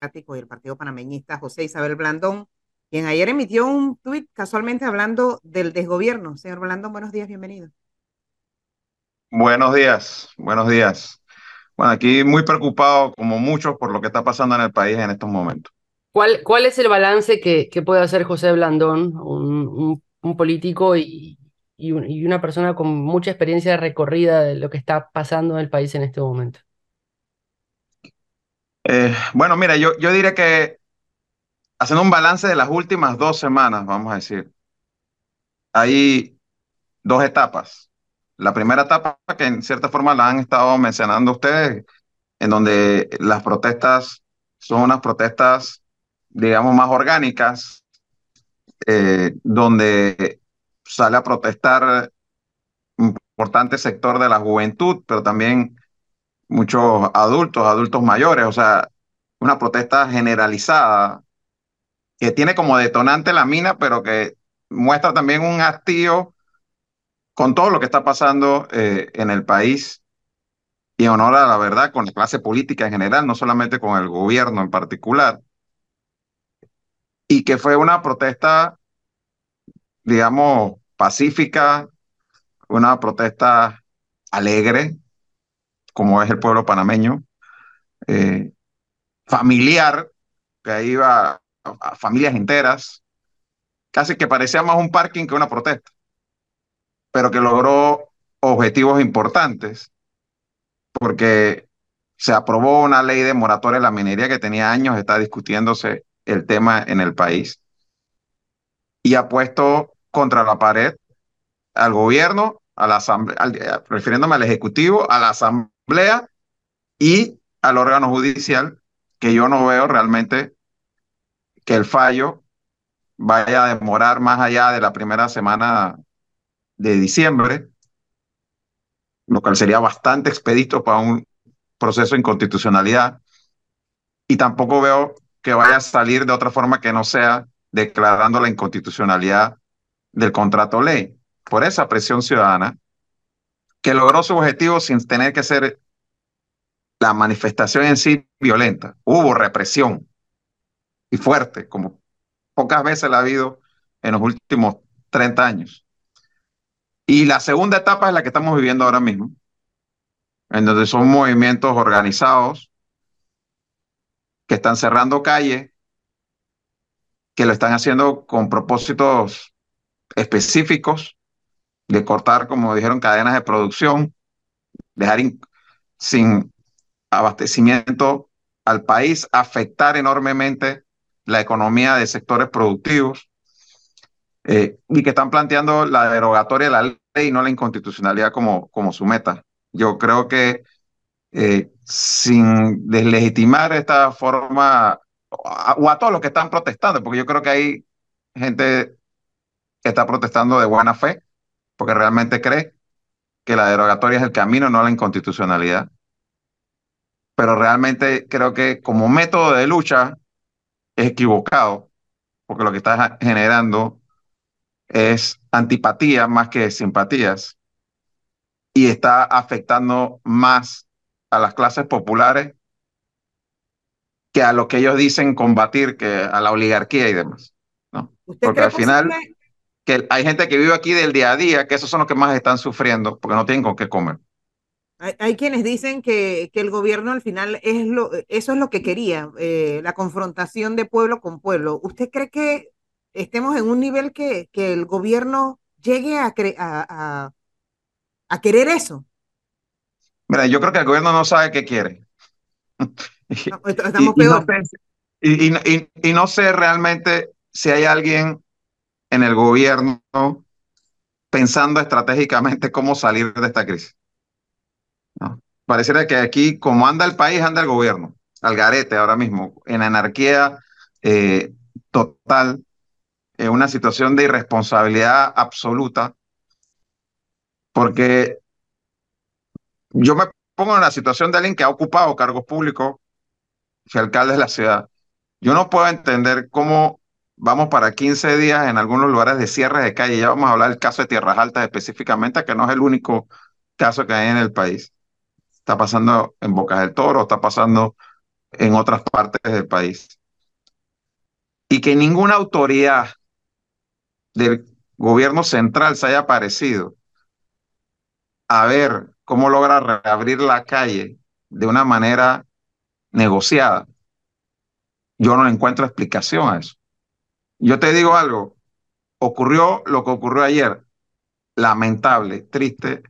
y el Partido Panameñista José Isabel Blandón, quien ayer emitió un tuit casualmente hablando del desgobierno. Señor Blandón, buenos días, bienvenido. Buenos días, buenos días. Bueno, aquí muy preocupado, como muchos, por lo que está pasando en el país en estos momentos. ¿Cuál, cuál es el balance que, que puede hacer José Blandón, un, un, político y, y, una persona con mucha experiencia recorrida de lo que está pasando en el país en este momento? Eh, bueno, mira, yo, yo diré que haciendo un balance de las últimas dos semanas, vamos a decir, hay dos etapas. La primera etapa, que en cierta forma la han estado mencionando ustedes, en donde las protestas son unas protestas, digamos, más orgánicas, eh, donde sale a protestar un importante sector de la juventud, pero también muchos adultos, adultos mayores, o sea, una protesta generalizada que tiene como detonante la mina, pero que muestra también un hastío con todo lo que está pasando eh, en el país y en honor a la verdad con la clase política en general, no solamente con el gobierno en particular, y que fue una protesta, digamos, pacífica, una protesta alegre, como es el pueblo panameño, eh, familiar, que ahí iba a, familias enteras, casi que parecía más un parking que una protesta, pero que logró objetivos importantes, porque se aprobó una ley de moratoria de la minería que tenía años, está discutiéndose el tema en el país, y ha puesto contra la pared al gobierno, a la asamblea, refiriéndome al Ejecutivo, a la Asamblea y al órgano judicial, que yo no veo realmente que el fallo vaya a demorar más allá de la primera semana de diciembre, lo cual sería bastante expedito para un proceso de inconstitucionalidad. Y tampoco veo que vaya a salir de otra forma que no sea declarando la inconstitucionalidad del contrato ley. Por esa presión ciudadana, que logró su objetivo sin tener que ser la manifestación en sí violenta. Hubo represión y fuerte, como pocas veces la ha habido en los últimos 30 años. Y la segunda etapa es la que estamos viviendo ahora mismo, en donde son movimientos organizados que están cerrando calles, que lo están haciendo con propósitos específicos de cortar, como dijeron, cadenas de producción, dejar sin abastecimiento al país, afectar enormemente la economía de sectores productivos eh, y que están planteando la derogatoria de la ley y no la inconstitucionalidad como, como su meta. Yo creo que eh, sin deslegitimar esta forma o a todos los que están protestando, porque yo creo que hay gente que está protestando de buena fe, porque realmente cree que la derogatoria es el camino, no la inconstitucionalidad. Pero realmente creo que como método de lucha es equivocado, porque lo que está generando es antipatía más que simpatías y está afectando más a las clases populares que a lo que ellos dicen combatir, que a la oligarquía y demás. ¿no? Porque al final que hay gente que vive aquí del día a día, que esos son los que más están sufriendo porque no tienen con qué comer. Hay, quienes dicen que, que, el gobierno al final es lo, eso es lo que quería, eh, la confrontación de pueblo con pueblo. ¿Usted cree que estemos en un nivel que, que el gobierno llegue a, a, a, querer eso? Mira, yo creo que el gobierno no sabe qué quiere. estamos peor. Y, y, y no sé realmente si hay alguien en el gobierno pensando estratégicamente cómo salir de esta crisis. ¿no? Pareciera que aquí, como anda el país, anda el gobierno, al garete ahora mismo, en anarquía eh, total, en una situación de irresponsabilidad absoluta, porque yo me pongo en la situación de alguien que ha ocupado cargos públicos, que alcalde de la ciudad. Yo no puedo entender cómo vamos para 15 días en algunos lugares de cierre de calle. Ya vamos a hablar del caso de Tierras Altas específicamente, que no es el único caso que hay en el país. Está pasando en Bocas del Toro, está pasando en otras partes del país. Y que ninguna autoridad del gobierno central se haya aparecido a ver cómo logra reabrir la calle de una manera negociada. Yo no encuentro explicación a eso. Yo te digo algo, ocurrió lo que ocurrió ayer, lamentable, triste,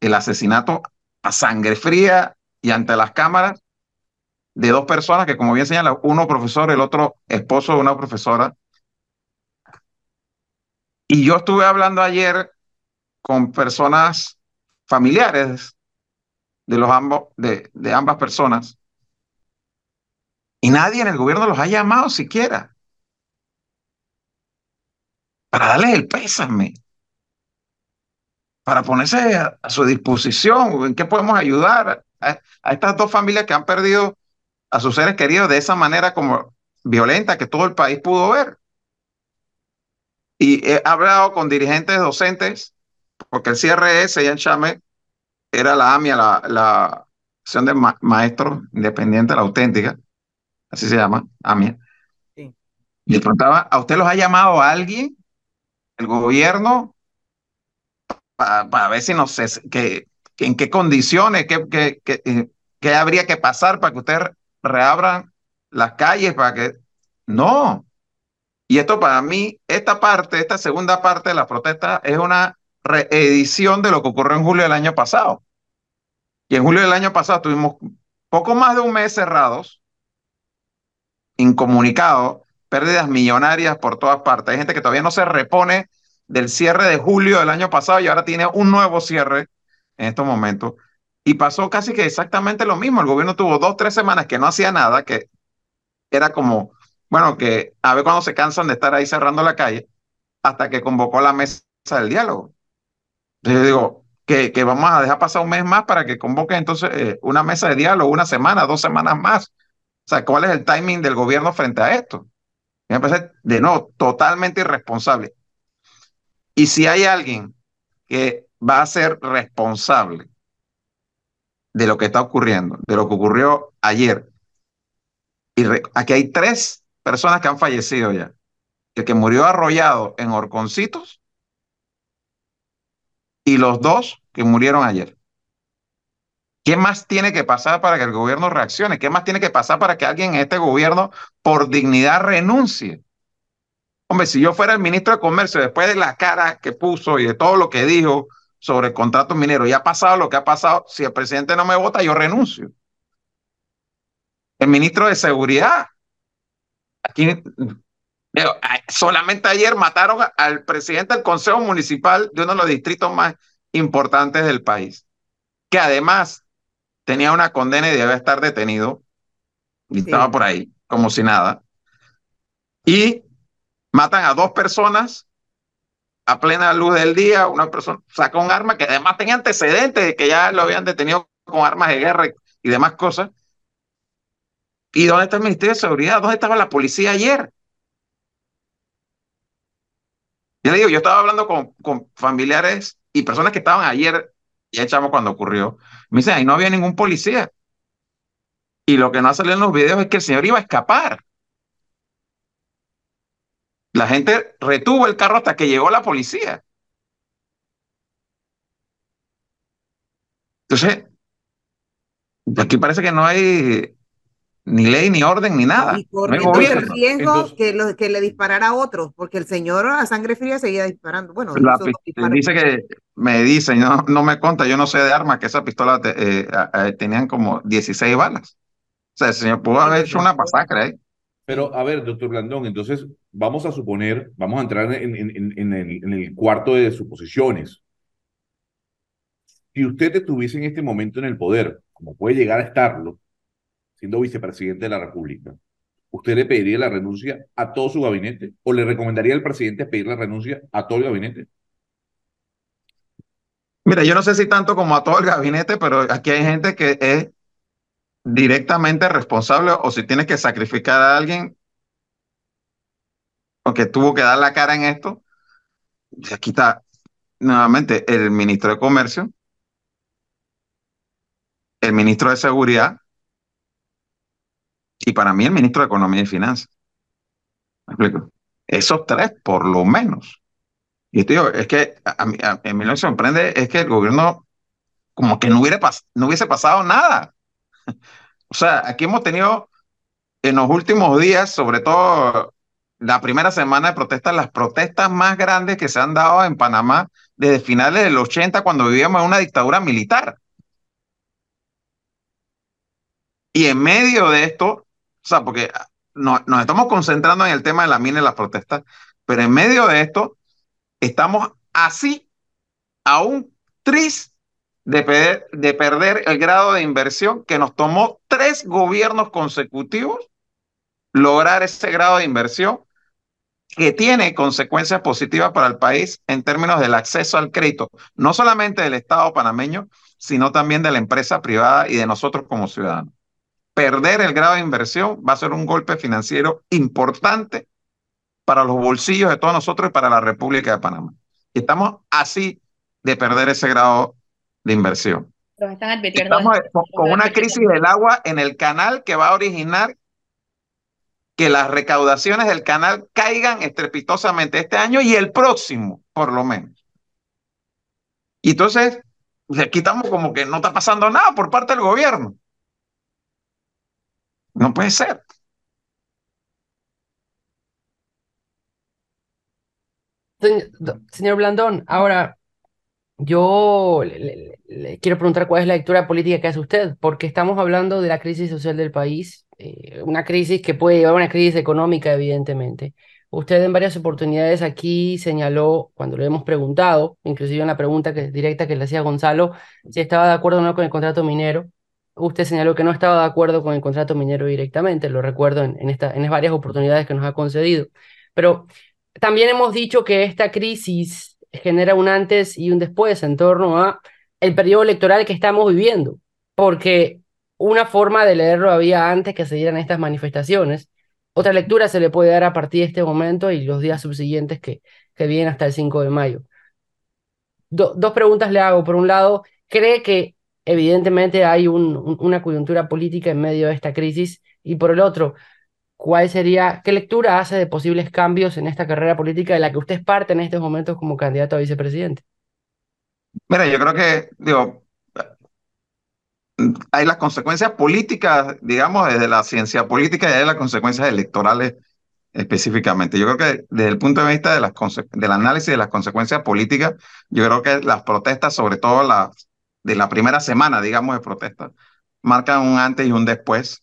el asesinato a sangre fría y ante las cámaras de dos personas que, como bien señala, uno profesor, el otro esposo de una profesora. Y yo estuve hablando ayer con personas familiares de, los ambos, de, de ambas personas y nadie en el gobierno los ha llamado siquiera para darles el pésame, para ponerse a, su disposición, en qué podemos ayudar a, estas dos familias que han perdido a sus seres queridos de esa manera como violenta que todo el país pudo ver. Y he hablado con dirigentes docentes, porque el CRS ya en Chame era la AMIA, la, la Asociación de Maestros Independiente, la auténtica, así se llama, AMIA. Sí. Y le preguntaba, ¿a usted los ha llamado a alguien, el gobierno, para, ver si no sé, que, en qué condiciones, qué, qué, eh, habría que pasar para que ustedes reabran las calles, para que... No. Y esto para mí, esta parte, esta segunda parte de la protesta es una reedición de lo que ocurrió en julio del año pasado. Y en julio del año pasado tuvimos poco más de un mes cerrados, incomunicado, pérdidas millonarias por todas partes. Hay gente que todavía no se repone del cierre de julio del año pasado y ahora tiene un nuevo cierre en estos momentos. Y pasó casi que exactamente lo mismo. El gobierno tuvo dos, tres semanas que no hacía nada, que era como, bueno, que a ver cuándo se cansan de estar ahí cerrando la calle, hasta que convocó la mesa del diálogo. Entonces yo digo, que, que vamos a dejar pasar un mes más para que convoque entonces eh, una mesa de diálogo, una semana, dos semanas más o sea, ¿cuál es el timing del gobierno frente a esto? Me parece, de no, totalmente irresponsable. Y si hay alguien que va a ser responsable de lo que está ocurriendo, de lo que ocurrió ayer, y aquí hay tres personas que han fallecido ya. El que murió arrollado en Horconcitos y los dos que murieron ayer. ¿Qué más tiene que pasar para que el gobierno reaccione? ¿Qué más tiene que pasar para que alguien en este gobierno por dignidad renuncie? Hombre, si yo fuera el ministro de Comercio, después de la cara que puso y de todo lo que dijo sobre contratos mineros, ya ha pasado lo que ha pasado, si el presidente no me vota, yo renuncio. El ministro de Seguridad, aquí solamente ayer mataron al presidente del Consejo Municipal de uno de los distritos más importantes del país, que además tenía una condena y debía estar detenido. Y estaba por ahí, como si nada. Y matan a dos personas a plena luz del día. Una persona saca un arma que además tenía antecedentes de que ya lo habían detenido con armas de guerra y demás cosas. ¿Y dónde está el Ministerio de Seguridad? ¿Dónde estaba la policía ayer? Yo le digo, yo estaba hablando con, con familiares y personas que estaban ayer ya echamos cuando ocurrió. Me dicen, ahí no había ningún policía. Y lo que no ha salido en los videos es que el señor iba a escapar. La gente retuvo el carro hasta que llegó la policía. Entonces, aquí parece que no hay ni ley, ni orden, ni nada. Y corre no el riesgo que, lo, que le disparara a otros, porque el señor a sangre fría seguía disparando. Bueno, dice que me dice, no, no me conta, yo no sé de armas, que esa pistola eh, tenían como 16 balas. O sea, el señor pudo haber hecho una masacre ahí. Pero, a ver, doctor Blandón, entonces vamos a suponer, vamos a entrar en, en, en, el, en el cuarto de suposiciones. Si usted estuviese en este momento en el poder, como puede llegar a estarlo, siendo vicepresidente de la República, ¿usted le pediría la renuncia a todo su gabinete o le recomendaría al presidente pedir la renuncia a todo el gabinete? Mira, yo no sé si tanto como a todo el gabinete, pero aquí hay gente que es directamente responsable o si tienes que sacrificar a alguien o que tuvo que dar la cara en esto, aquí está nuevamente el ministro de Comercio, el ministro de Seguridad y para mí el ministro de Economía y Finanzas. ¿Me explico? Esos tres, por lo menos. Y te digo, es que a, mí, a, mí me sorprende es que el gobierno como que no, hubiera no hubiese pasado nada. O sea, aquí hemos tenido en los últimos días, sobre todo la primera semana de protestas, las protestas más grandes que se han dado en Panamá desde finales del 80, cuando vivíamos en una dictadura militar. Y en medio de esto, o sea, porque nos, nos estamos concentrando en el tema de la mina y las protestas, pero en medio de esto estamos así a un tris de perder el grado de inversión que nos tomó tres gobiernos consecutivos lograr ese grado de inversión que tiene consecuencias positivas para el país en términos del acceso al crédito, no solamente del Estado panameño, sino también de la empresa privada y de nosotros como ciudadanos. Perder el grado de inversión va a ser un golpe financiero importante para los bolsillos de todos nosotros y para la República de Panamá. Y estamos así de perder ese grado de inversión. están advirtiendo. Estamos con, con una crisis del agua en el canal que va a originar que las recaudaciones del canal caigan estrepitosamente este año y el próximo, por lo menos. Y entonces, aquí estamos como que no está pasando nada por parte del gobierno. No puede ser. Señor Blandón, ahora yo le, quiero preguntar cuál es la lectura política que hace usted, porque estamos hablando de la crisis social del país, eh, una crisis que puede llevar a una crisis económica, evidentemente. Usted en varias oportunidades aquí señaló, cuando le hemos preguntado, inclusive en la pregunta que, directa que le hacía Gonzalo, si estaba de acuerdo o no con el contrato minero, usted señaló que no estaba de acuerdo con el contrato minero directamente, lo recuerdo en, en, varias oportunidades que nos ha concedido. Pero también hemos dicho que esta crisis genera un antes y un después en torno a el periodo electoral que estamos viviendo, porque una forma de leerlo había antes que se dieran estas manifestaciones, otra lectura se le puede dar a partir de este momento y los días subsiguientes que, que vienen hasta el 5 de mayo. dos preguntas le hago. Por un lado, ¿cree que evidentemente hay un, una coyuntura política en medio de esta crisis? Y por el otro, ¿cuál sería, qué lectura hace de posibles cambios en esta carrera política de la que usted es parte en estos momentos como candidato a vicepresidente? Mira, yo creo que, digo, hay las consecuencias políticas, digamos, desde la ciencia política y hay las consecuencias electorales específicamente. Yo creo que desde el punto de vista de las del análisis de las consecuencias políticas, yo creo que las protestas, sobre todo las de la primera semana, digamos, de protestas, marcan un antes y un después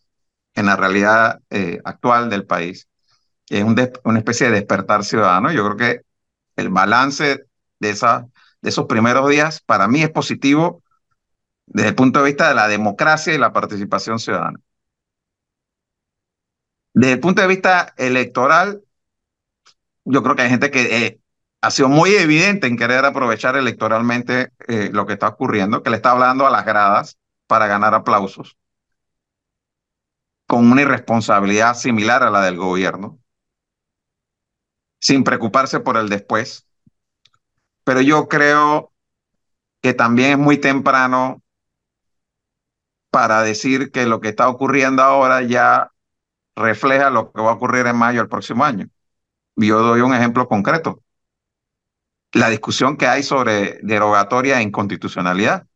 en la realidad eh, actual del país. Es un una especie de despertar ciudadano. Yo creo que el balance de, esa, de esos primeros días para mí es positivo desde el punto de vista de la democracia y la participación ciudadana. Desde el punto de vista electoral, yo creo que hay gente que eh, ha sido muy evidente en querer aprovechar electoralmente eh, lo que está ocurriendo, que le está hablando a las gradas para ganar aplausos, con una irresponsabilidad similar a la del gobierno, sin preocuparse por el después. Pero yo creo que también es muy temprano para decir que lo que está ocurriendo ahora ya refleja lo que va a ocurrir en mayo del próximo año. Yo doy un ejemplo concreto. La discusión que hay sobre derogatoria e inconstitucionalidad.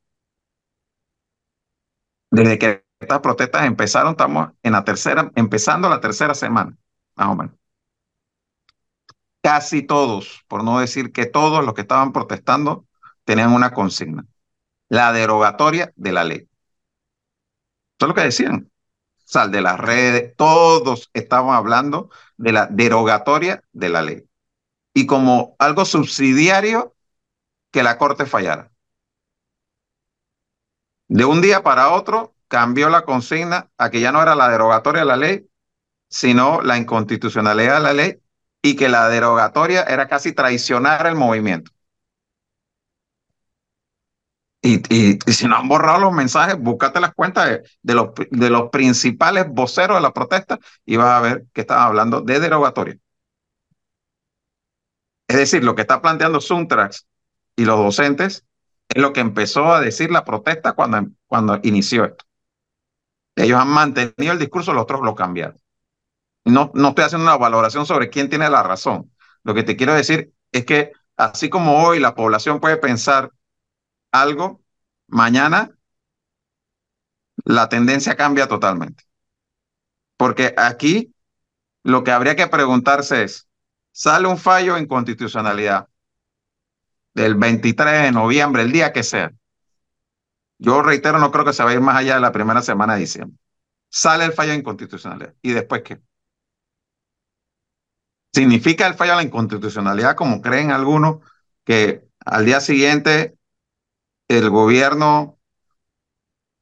Desde que estas protestas empezaron, estamos en la tercera, empezando la tercera semana, más o menos. Casi todos, por no decir que todos los que estaban protestando, tenían una consigna, la derogatoria de la ley. Eso es lo que decían. Sal de las redes, todos estaban hablando de la derogatoria de la ley. Y como algo subsidiario que la Corte fallara. De un día para otro cambió la consigna a que ya no era la derogatoria de la ley, sino la inconstitucionalidad de la ley y que la derogatoria era casi traicionar el movimiento. Y, si no han borrado los mensajes, búscate las cuentas de, de, los, de los principales voceros de la protesta y vas a ver que estaban hablando de derogatoria. Es decir, lo que está planteando Suntrax y los docentes es lo que empezó a decir la protesta cuando, cuando inició esto. Ellos han mantenido el discurso, los otros lo cambiaron. No, no estoy haciendo una valoración sobre quién tiene la razón. Lo que te quiero decir es que así como hoy la población puede pensar algo, mañana la tendencia cambia totalmente. Porque aquí lo que habría que preguntarse es, sale un fallo en constitucionalidad del 23 de noviembre, el día que sea. Yo reitero, no creo que se va a ir más allá de la primera semana de diciembre. Sale el fallo de inconstitucionalidad. ¿Y después qué? ¿Significa el fallo de la inconstitucionalidad, como creen algunos, que al día siguiente el gobierno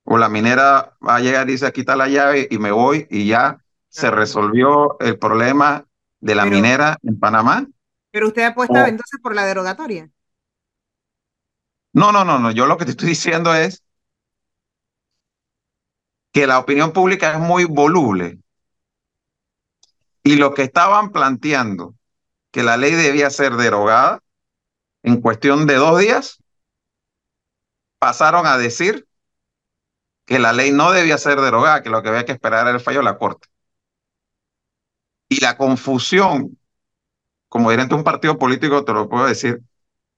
o la minera va a llegar y dice, quita la llave y me voy y ya se resolvió el problema de la Pero- minera en Panamá? Pero usted apuesta O- entonces por la derogatoria. No, no, no, no. Yo lo que te estoy diciendo es que la opinión pública es muy voluble. Y lo que estaban planteando, que la ley debía ser derogada en cuestión de dos días, pasaron a decir que la ley no debía ser derogada, que lo que había que esperar era el fallo de la Corte. Y la confusión, como dirigente de un partido político, te lo puedo decir,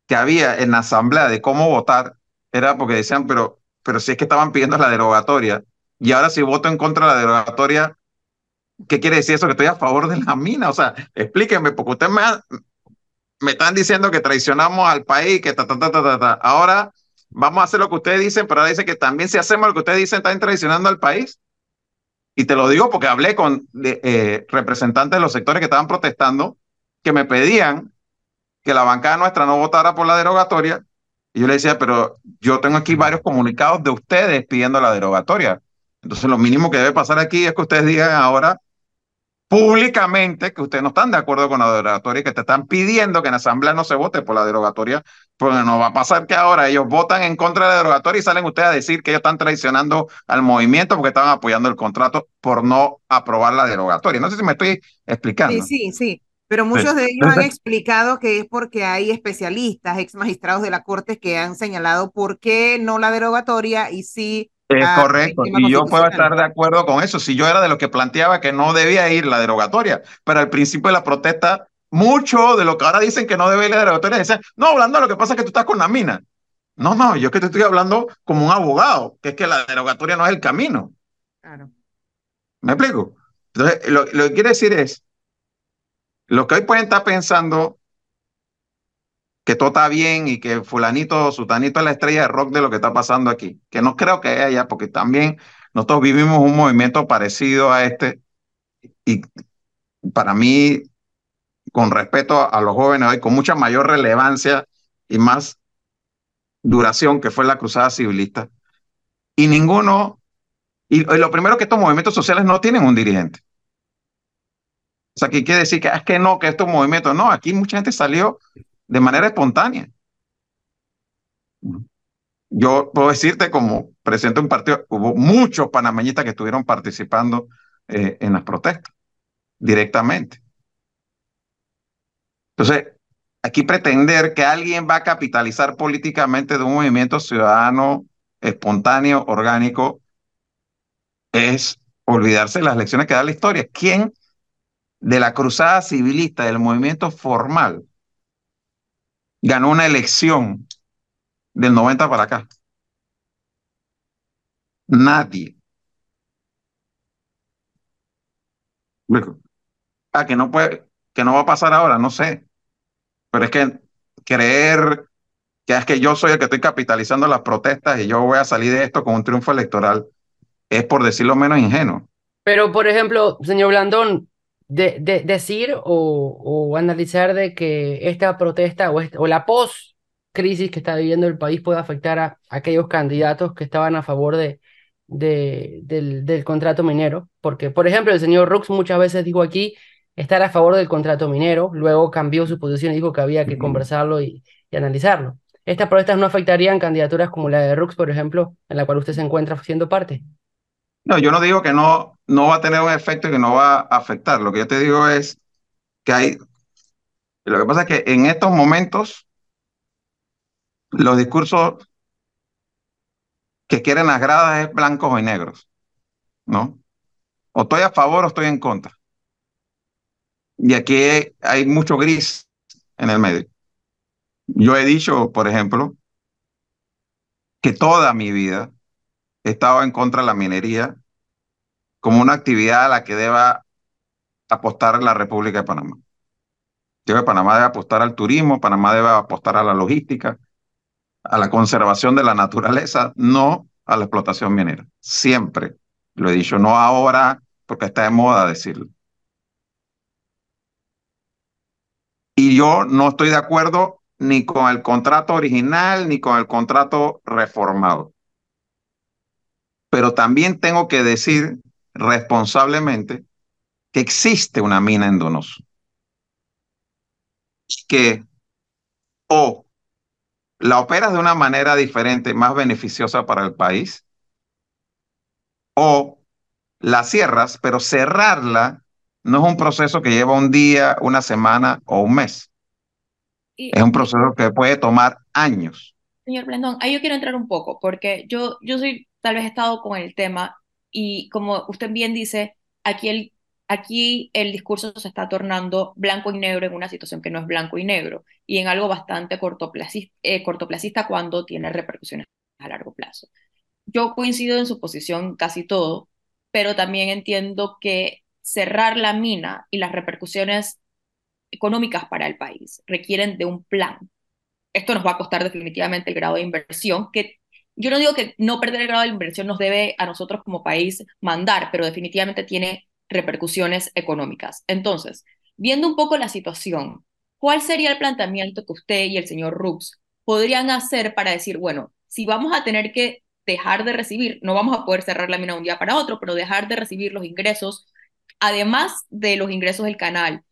que había en la asamblea de cómo votar, era porque decían, pero, pero si es que estaban pidiendo la derogatoria, y ahora si voto en contra de la derogatoria, ¿qué quiere decir eso? Que estoy a favor de la mina. O sea, explíquenme, porque ustedes me, me están diciendo que traicionamos al país, que ta, ta, ta, ta, ta. Ahora vamos a hacer lo que ustedes dicen, pero ahora dice que también si hacemos lo que ustedes dicen, están traicionando al país. Y te lo digo porque hablé con eh, representantes de los sectores que estaban protestando, que me pedían que la bancada nuestra no votara por la derogatoria. Y yo le decía, pero yo tengo aquí varios comunicados de ustedes pidiendo la derogatoria. Entonces, lo mínimo que debe pasar aquí es que ustedes digan ahora públicamente que ustedes no están de acuerdo con la derogatoria y que te están pidiendo que en la asamblea no se vote por la derogatoria, porque no va a pasar que ahora ellos votan en contra de la derogatoria y salen ustedes a decir que ellos están traicionando al movimiento porque estaban apoyando el contrato por no aprobar la derogatoria. No sé si me estoy explicando. Sí, sí, sí. Pero muchos de ellos han explicado que es porque hay especialistas, ex magistrados de la Corte que han señalado por qué no la derogatoria y sí Es Ah, correcto, y yo puedo estar de acuerdo con eso. Si yo era de los que planteaba que no debía ir la derogatoria, pero al principio de la protesta, mucho de lo que ahora dicen que no debe ir la derogatoria decían, no, hablando lo que pasa es que tú estás con la mina. No, no, yo que te estoy hablando como un abogado, que es que la derogatoria no es el camino. Claro. ¿Me explico? Entonces, lo, lo que quiere decir es, lo que hoy pueden estar pensando que todo está bien y que fulanito sutanito es la estrella de rock de lo que está pasando aquí, que no creo que haya, porque también nosotros vivimos un movimiento parecido a este y para mí, con respeto a los jóvenes hoy, con mucha mayor relevancia y más duración que fue la cruzada civilista, y ninguno, y, y lo primero que estos movimientos sociales no tienen un dirigente. O sea, que quiere decir que "Ah, es que no, que estos movimientos, no, aquí mucha gente salió de manera espontánea. Yo puedo decirte, como presidente de un partido, hubo muchos panameñistas que estuvieron participando eh, en las protestas directamente. Entonces, aquí pretender que alguien va a capitalizar políticamente de un movimiento ciudadano espontáneo, orgánico, es olvidarse de las lecciones que da la historia. ¿Quién de la cruzada civilista, del movimiento formal, ganó una elección del 90 para acá? Nadie. Ah, que no puede, que no va a pasar ahora, no sé. Pero es que creer que es que yo soy el que estoy capitalizando las protestas y yo voy a salir de esto con un triunfo electoral es por decirlo menos ingenuo. Pero, por ejemplo, señor Blandón, de, de- decir o, o analizar de que esta protesta o, o la post-crisis que está viviendo el país puede afectar a aquellos candidatos que estaban a favor de, de- del, del contrato minero, porque, por ejemplo, el señor Rux muchas veces dijo aquí estar a favor del contrato minero, luego cambió su posición y dijo que había que conversarlo y, y analizarlo. ¿Estas protestas no afectarían candidaturas como la de Rux, por ejemplo, en la cual usted se encuentra siendo parte? No, yo no digo que no, no va a tener un efecto y que no va a afectar. Lo que yo te digo es que hay, lo que pasa es que en estos momentos los discursos que quieren las gradas es blancos y negros. ¿no? O estoy a favor o estoy en contra. Y aquí hay mucho gris en el medio. Yo he dicho, por ejemplo, que toda mi vida he estado en contra de la minería como una actividad a la que deba apostar la República de Panamá. Yo que Panamá debe apostar al turismo, Panamá debe apostar a la logística, a la conservación de la naturaleza, no a la explotación minera. Siempre lo he dicho, no ahora porque está de moda decirlo. Y yo no estoy de acuerdo ni con el contrato original ni con el contrato reformado. Pero también tengo que decir responsablemente que existe una mina en Donoso. Que o la operas de una manera diferente, más beneficiosa para el país, o la cierras, pero cerrarla no es un proceso que lleva un día, una semana o un mes. es un proceso que puede tomar años. Señor Blendón, ahí yo quiero entrar un poco, porque yo, yo soy, tal vez estado con el tema, y como usted bien dice, aquí el, aquí el discurso se está tornando blanco y negro en una situación que no es blanco y negro, y en algo bastante cortoplacista, eh, cortoplacista cuando tiene repercusiones a largo plazo. Yo coincido en su posición casi todo, pero también entiendo que cerrar la mina y las repercusiones económicas para el país requieren de un plan. Esto nos va a costar definitivamente el grado de inversión, que yo no digo que no perder el grado de inversión nos debe a nosotros como país mandar, pero definitivamente tiene repercusiones económicas. Entonces, viendo un poco la situación, ¿cuál sería el planteamiento que usted y el señor Rux podrían hacer para decir, bueno, si vamos a tener que dejar de recibir, no vamos a poder cerrar la mina un día para otro, pero dejar de recibir los ingresos además de los ingresos del canal,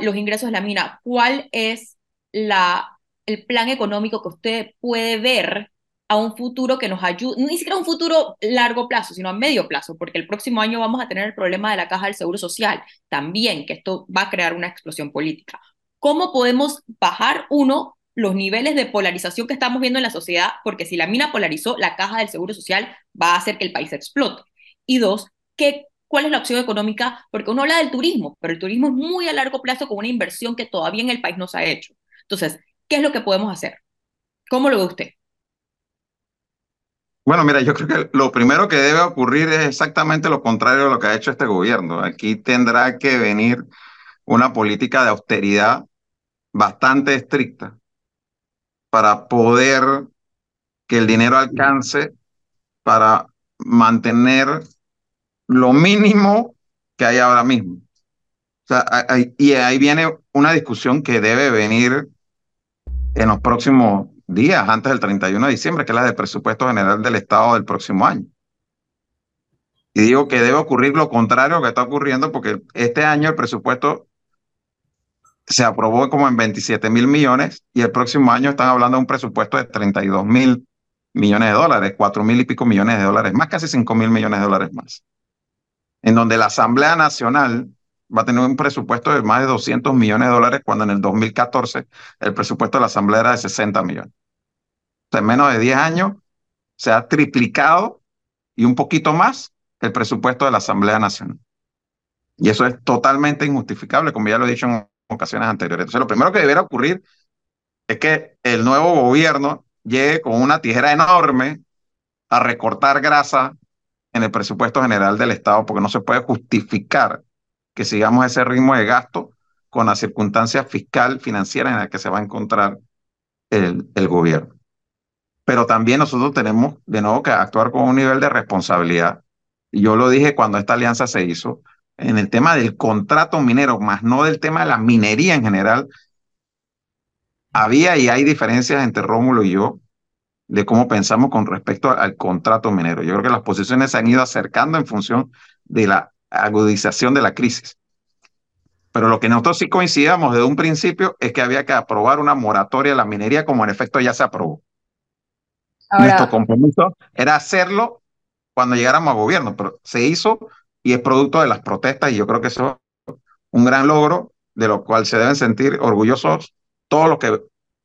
los ingresos de la mina, ¿cuál es la, el plan económico que usted puede ver a un futuro que nos ayude, ni siquiera un futuro largo plazo, sino a medio plazo, porque el próximo año vamos a tener el problema de la caja del Seguro Social, también, que esto va a crear una explosión política. ¿Cómo podemos bajar, uno, los niveles de polarización que estamos viendo en la sociedad? Porque si la mina polarizó, la caja del Seguro Social va a hacer que el país explote. Y dos, ¿qué cuál es la opción económica, porque uno habla del turismo, pero el turismo es muy a largo plazo con una inversión que todavía en el país no se ha hecho. Entonces, ¿qué es lo que podemos hacer? ¿Cómo lo ve usted? Bueno, mira, yo creo que lo primero que debe ocurrir es exactamente lo contrario de lo que ha hecho este gobierno. Aquí tendrá que venir una política de austeridad bastante estricta para poder que el dinero alcance para mantener lo mínimo que hay ahora mismo. Y ahí viene una discusión que debe venir en los próximos días, antes del 31 de diciembre, que es la del presupuesto general del Estado del próximo año. Y digo que debe ocurrir lo contrario que está ocurriendo, porque este año el presupuesto se aprobó como en 27 mil millones y el próximo año están hablando de un presupuesto de 32 mil millones de dólares, 4 mil y pico millones de dólares más, casi 5 mil millones de dólares más en donde la Asamblea Nacional va a tener un presupuesto de más de 200 millones de dólares cuando en el 2014 el presupuesto de la Asamblea era de 60 millones. En menos de 10 años se ha triplicado y un poquito más el presupuesto de la Asamblea Nacional. Y eso es totalmente injustificable, como ya lo he dicho en ocasiones anteriores. Entonces, lo primero que debería ocurrir es que el nuevo gobierno llegue con una tijera enorme a recortar grasa en el presupuesto general del Estado porque no se puede justificar que sigamos ese ritmo de gasto con la circunstancia fiscal, financiera en la que se va a encontrar el gobierno. Pero también nosotros tenemos de nuevo que actuar con un nivel de responsabilidad. Yo lo dije cuando esta alianza se hizo, en el tema del contrato minero, más no del tema de la minería en general, había y hay diferencias entre Rómulo y yo de cómo pensamos con respecto al contrato minero. Yo creo que las posiciones se han ido acercando en función de la agudización de la crisis. Pero lo que nosotros sí coincidíamos desde un principio es que había que aprobar una moratoria a la minería, como en efecto ya se aprobó. Nuestro compromiso era hacerlo cuando llegáramos a gobierno, pero se hizo y es producto de las protestas y yo creo que eso es un gran logro de lo cual se deben sentir orgullosos todos los que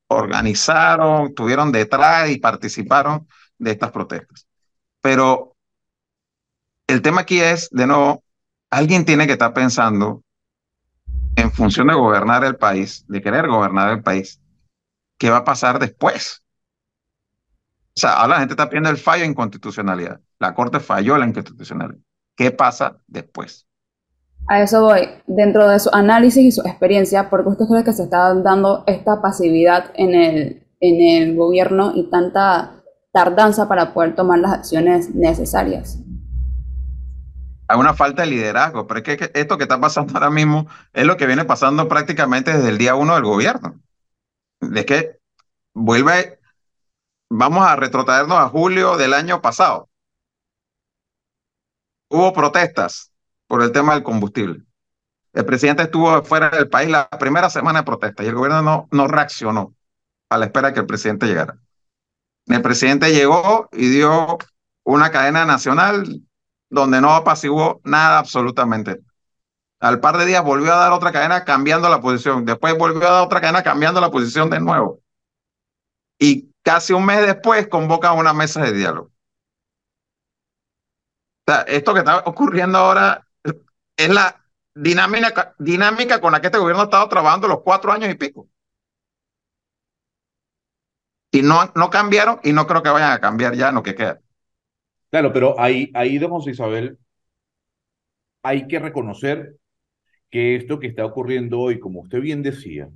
organizaron, estuvieron detrás y participaron de estas protestas. Pero el tema aquí es, de nuevo, alguien tiene que estar pensando en función de gobernar el país, de querer gobernar el país, ¿qué va a pasar después? O sea, ahora la gente está pidiendo el fallo en constitucionalidad. La Corte falló la inconstitucionalidad. ¿Qué pasa después? A eso voy. Dentro de su análisis y su experiencia, ¿por qué usted cree que se está dando esta pasividad en el, en el gobierno y tanta tardanza para poder tomar las acciones necesarias? Hay una falta de liderazgo, pero es que esto que está pasando ahora mismo es lo que viene pasando prácticamente desde el día uno del gobierno. Es que vuelve, vamos a retrotraernos a julio del año pasado. Hubo protestas por el tema del combustible. El presidente estuvo fuera del país la primera semana de protesta y el gobierno no, no reaccionó a la espera de que el presidente llegara. El presidente llegó y dio una cadena nacional donde no apaciguó nada absolutamente. Al par de días volvió a dar otra cadena cambiando la posición. Después volvió a dar otra cadena cambiando la posición de nuevo. Y casi un mes después convoca una mesa de diálogo. O sea, esto que está ocurriendo ahora es la dinámica, dinámica con la que este gobierno ha estado trabajando los cuatro años y pico. Y no, no cambiaron y no creo que vayan a cambiar ya en lo que queda. Claro, pero ahí, ahí, don José Isabel, hay que reconocer que esto que está ocurriendo hoy, como usted bien decía,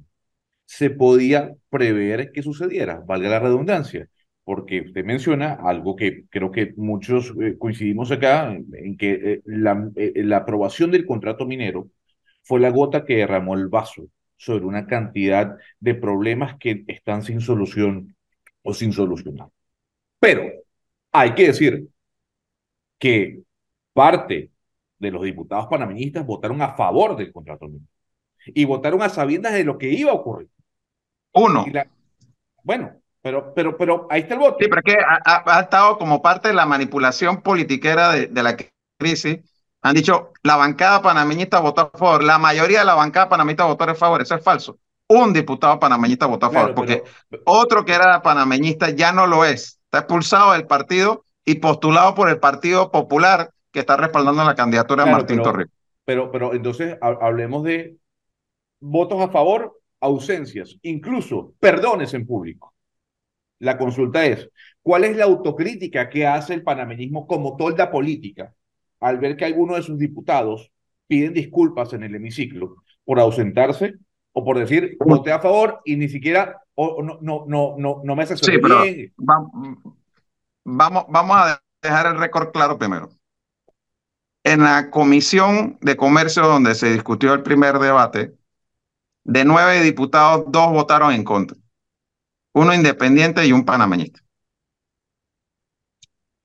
se podía prever que sucediera, valga la redundancia, porque usted menciona algo que creo que muchos eh, coincidimos acá, en, que eh, la, eh, la aprobación del contrato minero fue la gota que derramó el vaso sobre una cantidad de problemas que están sin solución o sin solucionar. Pero hay que decir que parte de los diputados panameñistas votaron a favor del contrato minero y votaron a sabiendas de lo que iba a ocurrir. Uno. bueno, pero, pero, pero ahí está el voto. Sí, pero es que ha, estado como parte de la manipulación politiquera de, de, la crisis. Han dicho, la bancada panameñista votó a favor. La mayoría de la bancada panameñista votó a favor. Eso es falso. Un diputado panameñista votó a favor, porque otro que era panameñista ya no lo es. Está expulsado del partido y postulado por el Partido Popular, que está respaldando la candidatura de Martín Torrijos. Pero, pero entonces hablemos de votos a favor, ausencias, incluso perdones en público. La consulta es, ¿cuál es la autocrítica que hace el panameñismo como tolda política al ver que algunos de sus diputados piden disculpas en el hemiciclo por ausentarse o por decir voté a favor y ni siquiera o, no, no, no, no, no me hace sí, bien? vamos, vamos a dejar el récord claro primero. En la Comisión de Comercio donde se discutió el primer debate, de nueve diputados, dos votaron en contra uno independiente y un panameñista.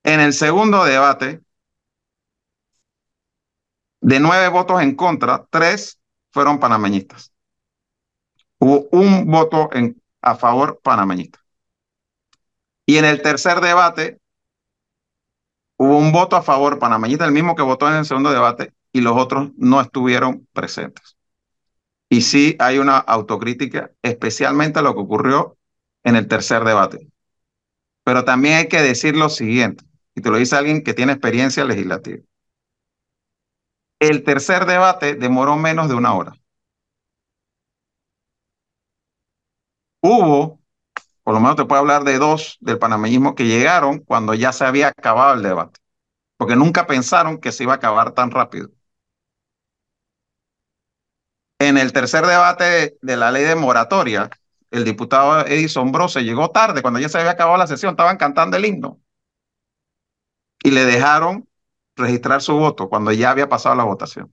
En el segundo debate, de nueve votos en contra, tres fueron panameñistas. Hubo un voto en, a favor panameñista. Y en el tercer debate, hubo un voto a favor panameñista, el mismo que votó en el segundo debate, y los otros no estuvieron presentes. Y sí hay una autocrítica, especialmente a lo que ocurrió en el tercer debate. Pero también hay que decir lo siguiente, y te lo dice alguien que tiene experiencia legislativa. El tercer debate demoró menos de una hora. Hubo, por lo menos te puedo hablar de dos del panameñismo que llegaron cuando ya se había acabado el debate, porque nunca pensaron que se iba a acabar tan rápido. En el tercer debate de la ley de moratoria, el diputado Edison Brose llegó tarde, cuando ya se había acabado la sesión, estaban cantando el himno. Y le dejaron registrar su voto cuando ya había pasado la votación.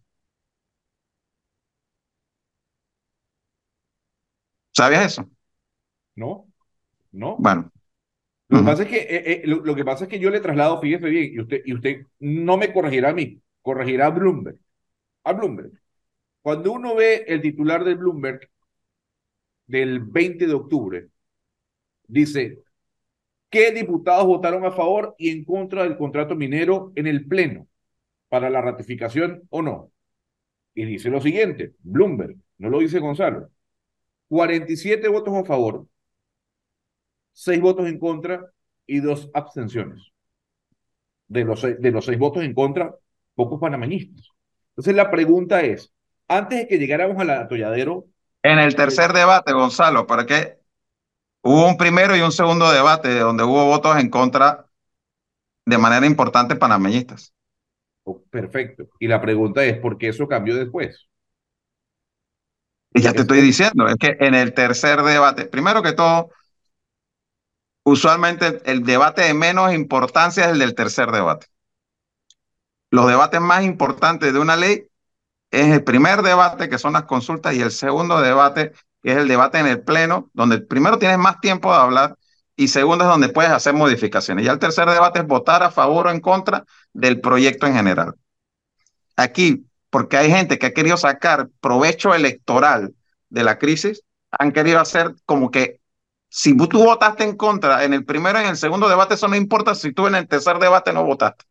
¿Sabías eso? No, no. Bueno. Lo que, pasa es que, eh, eh, lo, que pasa es que yo le traslado, fíjese bien, y usted, y usted no me corregirá a mí, corregirá a Bloomberg. A Bloomberg. Cuando uno ve el titular de Bloomberg, del 20 de octubre, dice, ¿qué diputados votaron a favor y en contra del contrato minero en el Pleno para la ratificación o no? Y dice lo siguiente, Bloomberg, no lo dice Gonzalo, 47 votos a favor, 6 votos en contra y 2 abstenciones. De los, de los 6 votos en contra, pocos panameñistas. Entonces la pregunta es, antes de que llegáramos al atolladero... En el tercer debate, Gonzalo, ¿para qué? Hubo un primero y un segundo debate donde hubo votos en contra de manera importante panameñistas. Oh, perfecto. Y la pregunta es, ¿por qué eso cambió después? Y ya te estoy diciendo, es que en el tercer debate, primero que todo, usualmente el debate de menos importancia es el del tercer debate. Los debates más importantes de una ley es el primer debate, que son las consultas, y el segundo debate, que es el debate en el Pleno, donde primero tienes más tiempo de hablar y segundo es donde puedes hacer modificaciones. Ya el tercer debate es votar a favor o en contra del proyecto en general. Aquí, porque hay gente que ha querido sacar provecho electoral de la crisis, han querido hacer como que si tú votaste en contra en el primero y en el segundo debate, eso no importa si tú en el tercer debate no votaste.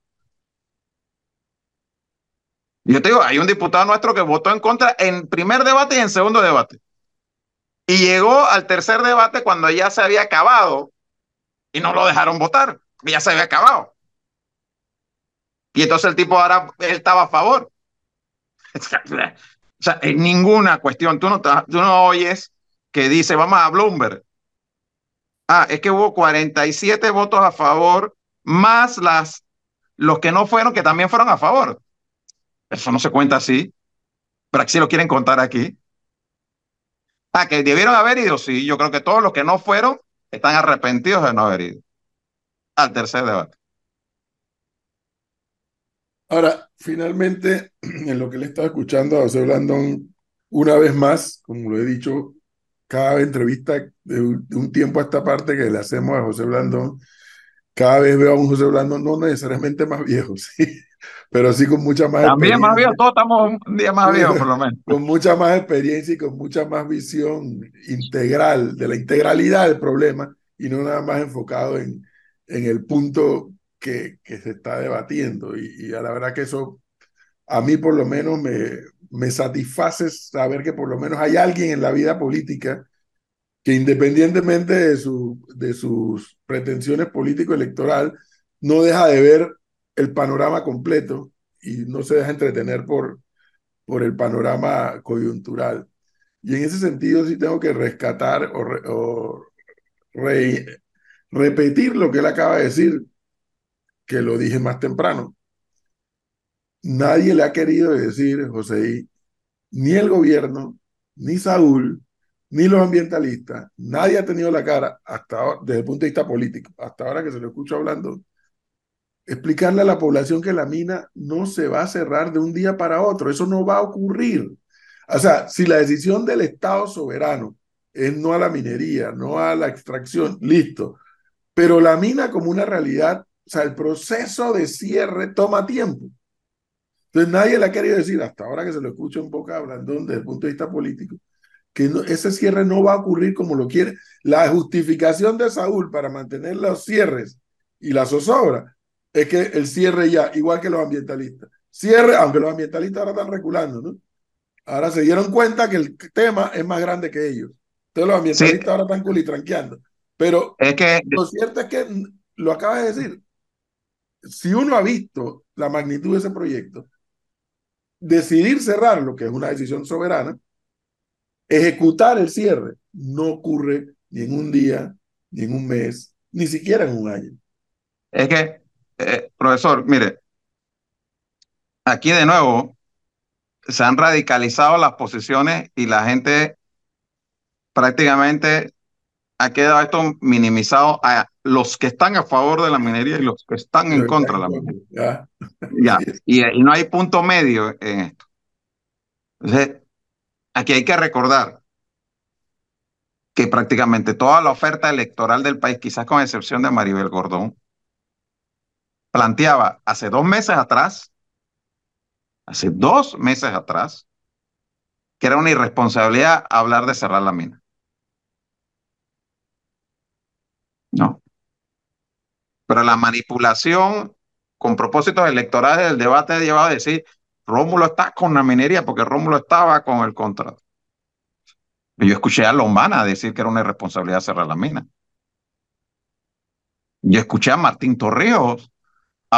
Yo te digo, hay un diputado nuestro que votó en contra en primer debate y en segundo debate. Y llegó al tercer debate cuando ya se había acabado y no lo dejaron votar, ya se había acabado. Y entonces el tipo ahora, él estaba a favor. O sea, en ninguna cuestión, tú no, tú no oyes que dice, vamos a Bloomberg. Ah, es que hubo 47 votos a favor, más las, los que no fueron, que también fueron a favor. Eso no se cuenta así. Pero aquí lo quieren contar aquí. Ah, que debieron haber ido, sí. Yo creo que todos los que no fueron están arrepentidos de no haber ido al tercer debate. Ahora, finalmente, en lo que le estaba escuchando a José Blandón, una vez más, como lo he dicho, cada entrevista de un, tiempo a esta parte que le hacemos a José Blandón, cada vez veo a un José Blandón no necesariamente más viejo, sí, pero sí con mucha más También más viejo, todos estamos un día más viejos por lo menos. Con mucha más experiencia y con mucha más visión integral, de la integralidad del problema y no nada más enfocado en, en el punto que, que se está debatiendo. Y, y, a la verdad que eso a mí por lo menos me, me satisface saber que por lo menos hay alguien en la vida política que independientemente de, su, de sus pretensiones político-electoral, no deja de ver el panorama completo y no se deja entretener por, por el panorama coyuntural. Y en ese sentido sí tengo que rescatar o, o re, repetir lo que él acaba de decir, que lo dije más temprano. Nadie le ha querido decir, José, ni el gobierno, ni Saúl, ni los ambientalistas, nadie ha tenido la cara hasta ahora, desde el punto de vista político, hasta ahora que se lo escucho hablando, explicarle a la población que la mina no se va a cerrar de un día para otro, eso no va a ocurrir. O sea, si la decisión del Estado soberano es no a la minería, no a la extracción, listo, pero la mina como una realidad, o sea, el proceso de cierre toma tiempo. Entonces nadie le ha querido decir, hasta ahora que se lo escucho en boca hablando desde el punto de vista político, que ese cierre no va a ocurrir como lo quiere. La justificación de Saúl para mantener los cierres y la zozobra es que el cierre ya, igual que los ambientalistas, cierre, aunque los ambientalistas ahora están reculando, ¿no? Ahora se dieron cuenta que el tema es más grande que ellos. Entonces los ambientalistas ahora están culitranqueando. Pero es que... lo cierto es que, lo acaba de decir, si uno ha visto la magnitud de ese proyecto, decidir cerrarlo, que es una decisión soberana, ejecutar el cierre, no ocurre ni en un día, ni en un mes, ni siquiera en un año. Es que, eh, profesor, mire, aquí de nuevo se han radicalizado las posiciones y la gente prácticamente ha quedado esto minimizado a los que están a favor de la minería y los que están en contra de la minería. Ya, Y, y, no hay punto medio en esto. Entonces, aquí hay que recordar que prácticamente toda la oferta electoral del país, quizás con excepción de Maribel Gordón, planteaba hace dos meses atrás, hace dos meses atrás, que era una irresponsabilidad hablar de cerrar la mina. No. Pero la manipulación con propósitos electorales del debate ha llevado a decir, Rómulo está con la minería porque Rómulo estaba con el contrato. Yo escuché a Lombana decir que era una irresponsabilidad cerrar la mina. Yo escuché a Martín Torrijos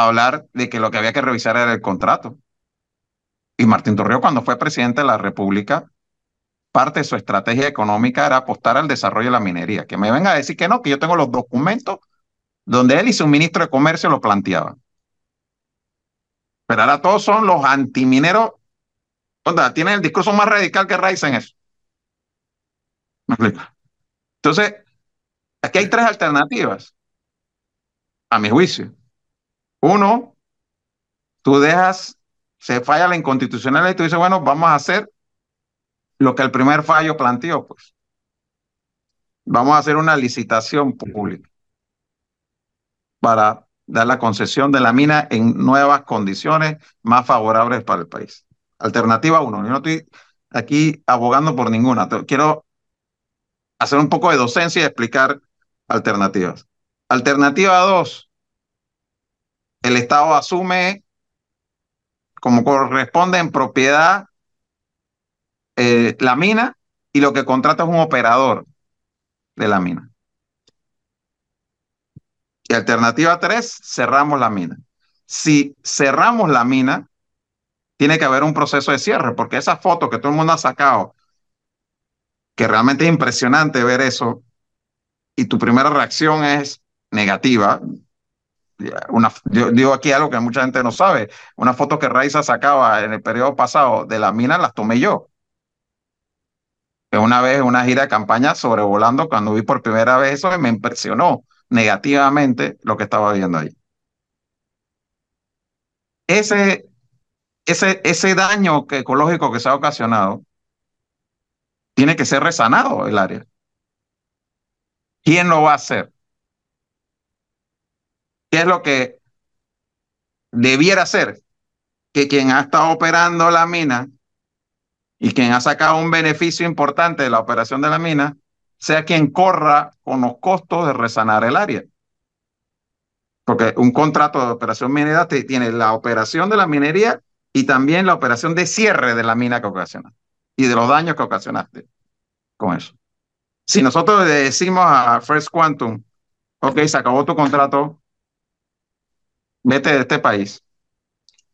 hablar de que lo que había que revisar era el contrato. Y Martín Torrijos, cuando fue presidente de la República, parte de su estrategia económica era apostar al desarrollo de la minería. Que me venga a decir que no, que yo tengo los documentos donde él y su ministro de Comercio lo planteaban. Pero ahora todos son los antimineros. Onda, tienen el discurso más radical que Rice en eso. ¿Me? Entonces, aquí hay tres alternativas, a mi juicio. Uno, tú dejas, se falla la inconstitucionalidad y tú dices, bueno, vamos a hacer lo que el primer fallo planteó, pues. Vamos a hacer una licitación pública para dar la concesión de la mina en nuevas condiciones más favorables para el país. Alternativa uno, yo no estoy aquí abogando por ninguna, quiero hacer un poco de docencia y explicar alternativas. Alternativa dos, el Estado asume como corresponde en propiedad eh, la mina y lo que contrata es un operador de la mina. Y alternativa tres, cerramos la mina. Si cerramos la mina, tiene que haber un proceso de cierre, porque esa foto que todo el mundo ha sacado, que realmente es impresionante ver eso, y tu primera reacción es negativa. Una, yo digo aquí algo que mucha gente no sabe. Una foto que Raiza sacaba en el periodo pasado de la mina las tomé yo. Una vez en una gira de campaña sobrevolando, cuando vi por primera vez eso, me impresionó negativamente lo que estaba viendo ahí. Ese, ese, ese daño ecológico que se ha ocasionado tiene que ser resanado el área. ¿Quién lo va a hacer? ¿Qué es lo que debiera hacer? Que quien ha estado operando la mina y quien ha sacado un beneficio importante de la operación de la mina sea quien corra con los costos de resanar el área. Porque un contrato de operación minera tiene la operación de la minería y también la operación de cierre de la mina que ocasionaste y de los daños que ocasionaste con eso. Si nosotros le decimos a First Quantum, ok, se acabó tu contrato, vete de este país,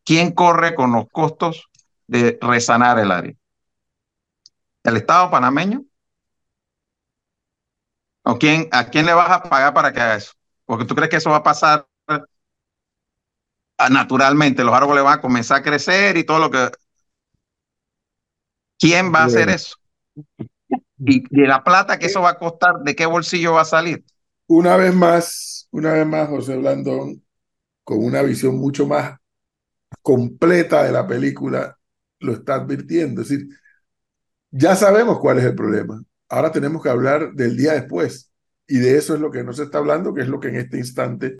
¿quién corre con los costos de resanar el área? ¿El Estado panameño? ¿O quién, a quién le vas a pagar para que haga eso? Porque tú crees que eso va a pasar naturalmente, los árboles van a comenzar a crecer y todo lo que... ¿Quién va a hacer eso? Y de la plata que eso va a costar, ¿de qué bolsillo va a salir? Una vez más, una vez más, José Blandón, con una visión mucho más completa de la película, lo está advirtiendo. Es decir, ya sabemos cuál es el problema. Ahora tenemos que hablar del día después. Y de eso es lo que no se está hablando, que es lo que en este instante